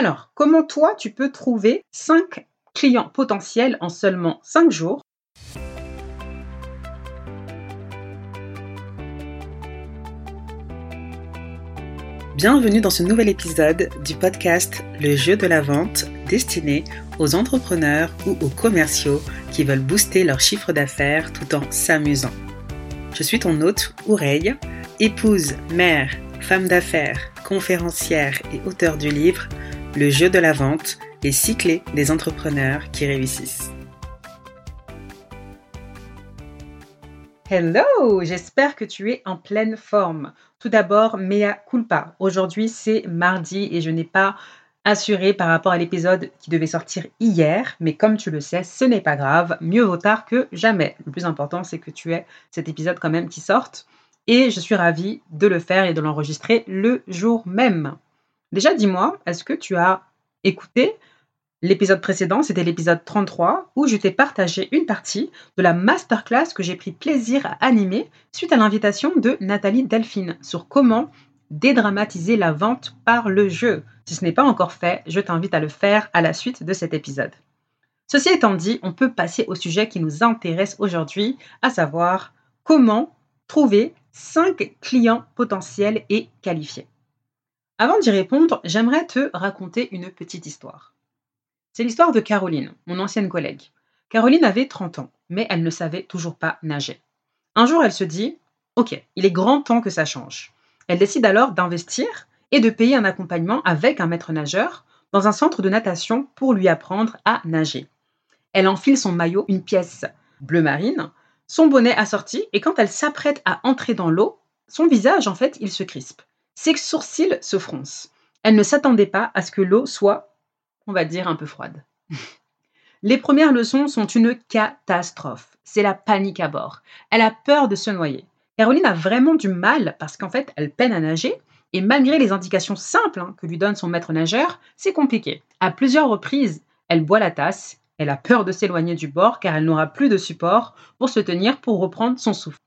Alors, comment toi, tu peux trouver 5 clients potentiels en seulement 5 jours? Bienvenue dans ce nouvel épisode du podcast Le jeu de la vente destiné aux entrepreneurs ou aux commerciaux qui veulent booster leur chiffre d'affaires tout en s'amusant. Je suis ton hôte, Oureille, épouse, mère, femme d'affaires, conférencière et auteur du livre Le jeu de la vente, les cyclés des entrepreneurs qui réussissent. Hello, j'espère que tu es en pleine forme. Tout d'abord, mea culpa. Aujourd'hui, c'est mardi et je n'ai pas assuré par rapport à l'épisode qui devait sortir hier, mais comme tu le sais, ce n'est pas grave, mieux vaut tard que jamais. Le plus important, c'est que tu aies cet épisode quand même qui sorte et je suis ravie de le faire et de l'enregistrer le jour même. Déjà, dis-moi, est-ce que tu as écouté l'épisode précédent, c'était l'épisode 33, où je t'ai partagé une partie de la masterclass que j'ai pris plaisir à animer suite à l'invitation de Nathalie Delphine sur comment dédramatiser la vente par le jeu. Si ce n'est pas encore fait, je t'invite à le faire à la suite de cet épisode. Ceci étant dit, on peut passer au sujet qui nous intéresse aujourd'hui, à savoir comment trouver 5 clients potentiels et qualifiés. Avant d'y répondre, j'aimerais te raconter une petite histoire. C'est l'histoire de Caroline, mon ancienne collègue. Caroline avait 30 ans, mais elle ne savait toujours pas nager. Un jour, elle se dit Ok, il est grand temps que ça change. Elle décide alors d'investir et de payer un accompagnement avec un maître nageur dans un centre de natation pour lui apprendre à nager. Elle enfile son maillot, une pièce bleu marine, son bonnet assorti, et quand elle s'apprête à entrer dans l'eau, son visage, en fait, il se crispe. Ses sourcils se froncent. Elle ne s'attendait pas à ce que l'eau soit, on va dire, un peu froide. Les premières leçons sont une catastrophe. C'est la panique à bord. Elle a peur de se noyer. Caroline a vraiment du mal parce qu'en fait, elle peine à nager et malgré les indications simples hein, que lui donne son maître nageur, c'est compliqué. À plusieurs reprises, elle boit la tasse, elle a peur de s'éloigner du bord car elle n'aura plus de support pour se tenir pour reprendre son souffle.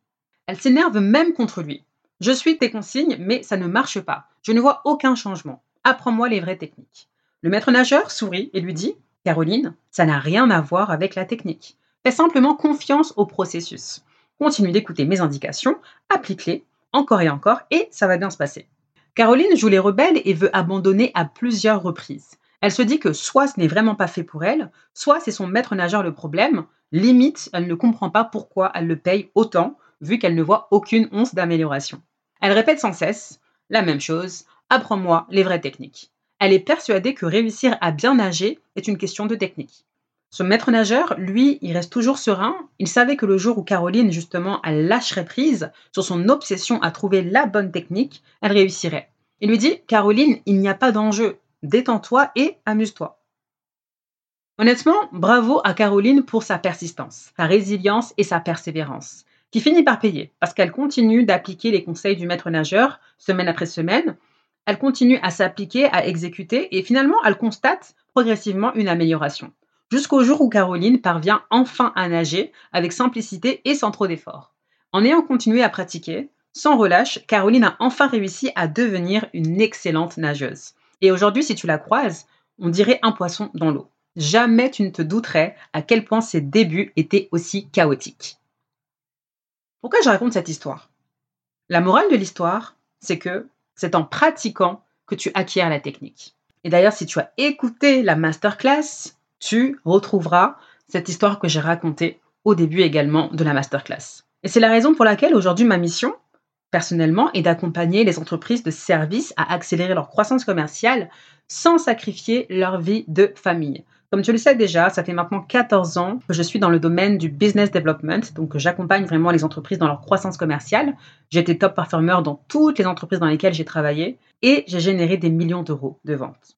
Elle s'énerve même contre lui. Je suis tes consignes, mais ça ne marche pas. Je ne vois aucun changement. Apprends-moi les vraies techniques. Le maître nageur sourit et lui dit Caroline, ça n'a rien à voir avec la technique. Fais simplement confiance au processus. Continue d'écouter mes indications, applique-les encore et encore et ça va bien se passer. Caroline joue les rebelles et veut abandonner à plusieurs reprises. Elle se dit que soit ce n'est vraiment pas fait pour elle, soit c'est son maître nageur le problème. Limite, elle ne comprend pas pourquoi elle le paye autant, vu qu'elle ne voit aucune once d'amélioration. Elle répète sans cesse la même chose apprends-moi les vraies techniques. Elle est persuadée que réussir à bien nager est une question de technique. Ce maître nageur, lui, il reste toujours serein. Il savait que le jour où Caroline, justement, elle lâcherait prise sur son obsession à trouver la bonne technique, elle réussirait. Il lui dit Caroline, il n'y a pas d'enjeu. Détends-toi et amuse-toi. Honnêtement, bravo à Caroline pour sa persistance, sa résilience et sa persévérance, qui finit par payer, parce qu'elle continue d'appliquer les conseils du maître nageur semaine après semaine, elle continue à s'appliquer, à exécuter, et finalement, elle constate progressivement une amélioration jusqu'au jour où Caroline parvient enfin à nager avec simplicité et sans trop d'efforts. En ayant continué à pratiquer, sans relâche, Caroline a enfin réussi à devenir une excellente nageuse. Et aujourd'hui, si tu la croises, on dirait un poisson dans l'eau. Jamais tu ne te douterais à quel point ses débuts étaient aussi chaotiques. Pourquoi je raconte cette histoire? La morale de l'histoire, c'est que c'est en pratiquant que tu acquiers la technique. Et d'ailleurs, si tu as écouté la masterclass, tu retrouveras cette histoire que j'ai racontée au début également de la masterclass. Et c'est la raison pour laquelle aujourd'hui ma mission, personnellement, est d'accompagner les entreprises de services à accélérer leur croissance commerciale sans sacrifier leur vie de famille. Comme tu le sais déjà, ça fait maintenant 14 ans que je suis dans le domaine du business development, donc j'accompagne vraiment les entreprises dans leur croissance commerciale. Été top performer dans toutes les entreprises dans lesquelles j'ai travaillé et j'ai généré des millions d'euros de ventes.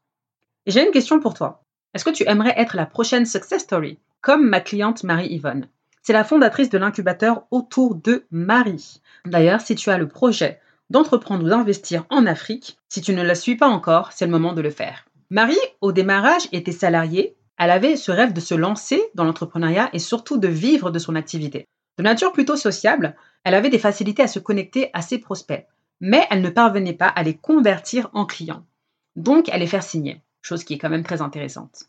J'ai une question pour toi. Est-ce que tu aimerais être la prochaine success story, comme ma cliente Marie-Yvonne? C'est la fondatrice de l'incubateur autour de Marie. D'ailleurs, si tu as le projet d'entreprendre ou d'investir en Afrique, si tu ne la suis pas encore, c'est le moment de le faire. Marie, au démarrage, était salariée. Elle avait ce rêve de se lancer dans l'entrepreneuriat et surtout de vivre de son activité. De nature plutôt sociable, elle avait des facilités à se connecter à ses prospects, mais elle ne parvenait pas à les convertir en clients. Donc, elle les faire signer. chose qui est quand même très intéressante.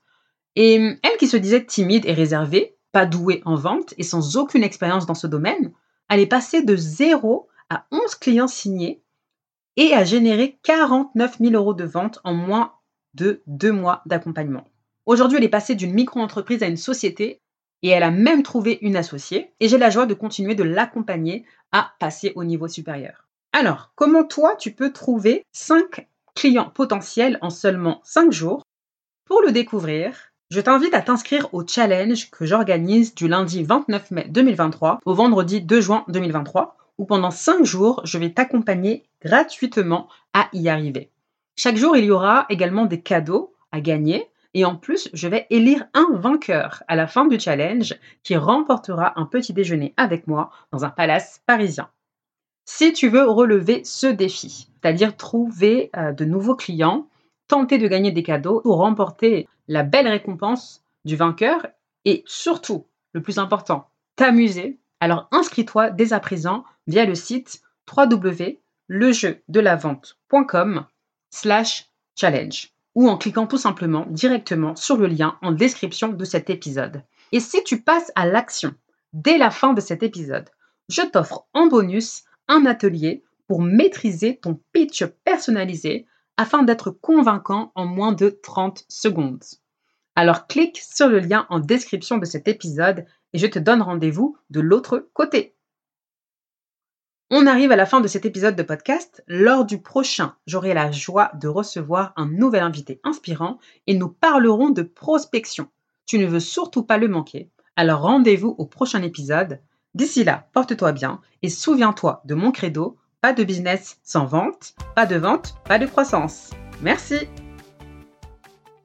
Et elle qui se disait timide et réservée, pas douée en vente et sans aucune expérience dans ce domaine, elle est passée de 0 à 11 clients signés et a généré 49 000 euros de vente en moins de deux mois d'accompagnement. Aujourd'hui, elle est passée d'une micro-entreprise à une société et elle a même trouvé une associée et j'ai la joie de continuer de l'accompagner à passer au niveau supérieur. Alors, comment toi, tu peux trouver 5 clients potentiels en seulement 5 jours? Pour le découvrir, je t'invite à t'inscrire au challenge que j'organise du lundi 29 mai 2023 au vendredi 2 juin 2023 où pendant 5 jours, je vais t'accompagner gratuitement à y arriver. Chaque jour, il y aura également des cadeaux à gagner et en plus, je vais élire un vainqueur à la fin du challenge qui remportera un petit déjeuner avec moi dans un palace parisien. Si tu veux relever ce défi, c'est-à-dire trouver euh, de nouveaux clients, tenter de gagner des cadeaux ou remporter la belle récompense du vainqueur et surtout, le plus important, t'amuser, alors inscris-toi dès à présent via le site www.lejeudelavente.com slash challenge ou en cliquant tout simplement directement sur le lien en description de cet épisode. Et si tu passes à l'action dès la fin de cet épisode, je t'offre en bonus un atelier pour maîtriser ton pitch personnalisé afin d'être convaincant en moins de 30 secondes. Alors clique sur le lien en description de cet épisode et je te donne rendez-vous de l'autre côté. On arrive à la fin de cet épisode de podcast. Lors du prochain, j'aurai la joie de recevoir un nouvel invité inspirant et nous parlerons de prospection. Tu ne veux surtout pas le manquer. Alors rendez-vous au prochain épisode. D'ici là, porte-toi bien et souviens-toi de mon credo, pas de business sans vente, pas de vente, pas de croissance. Merci.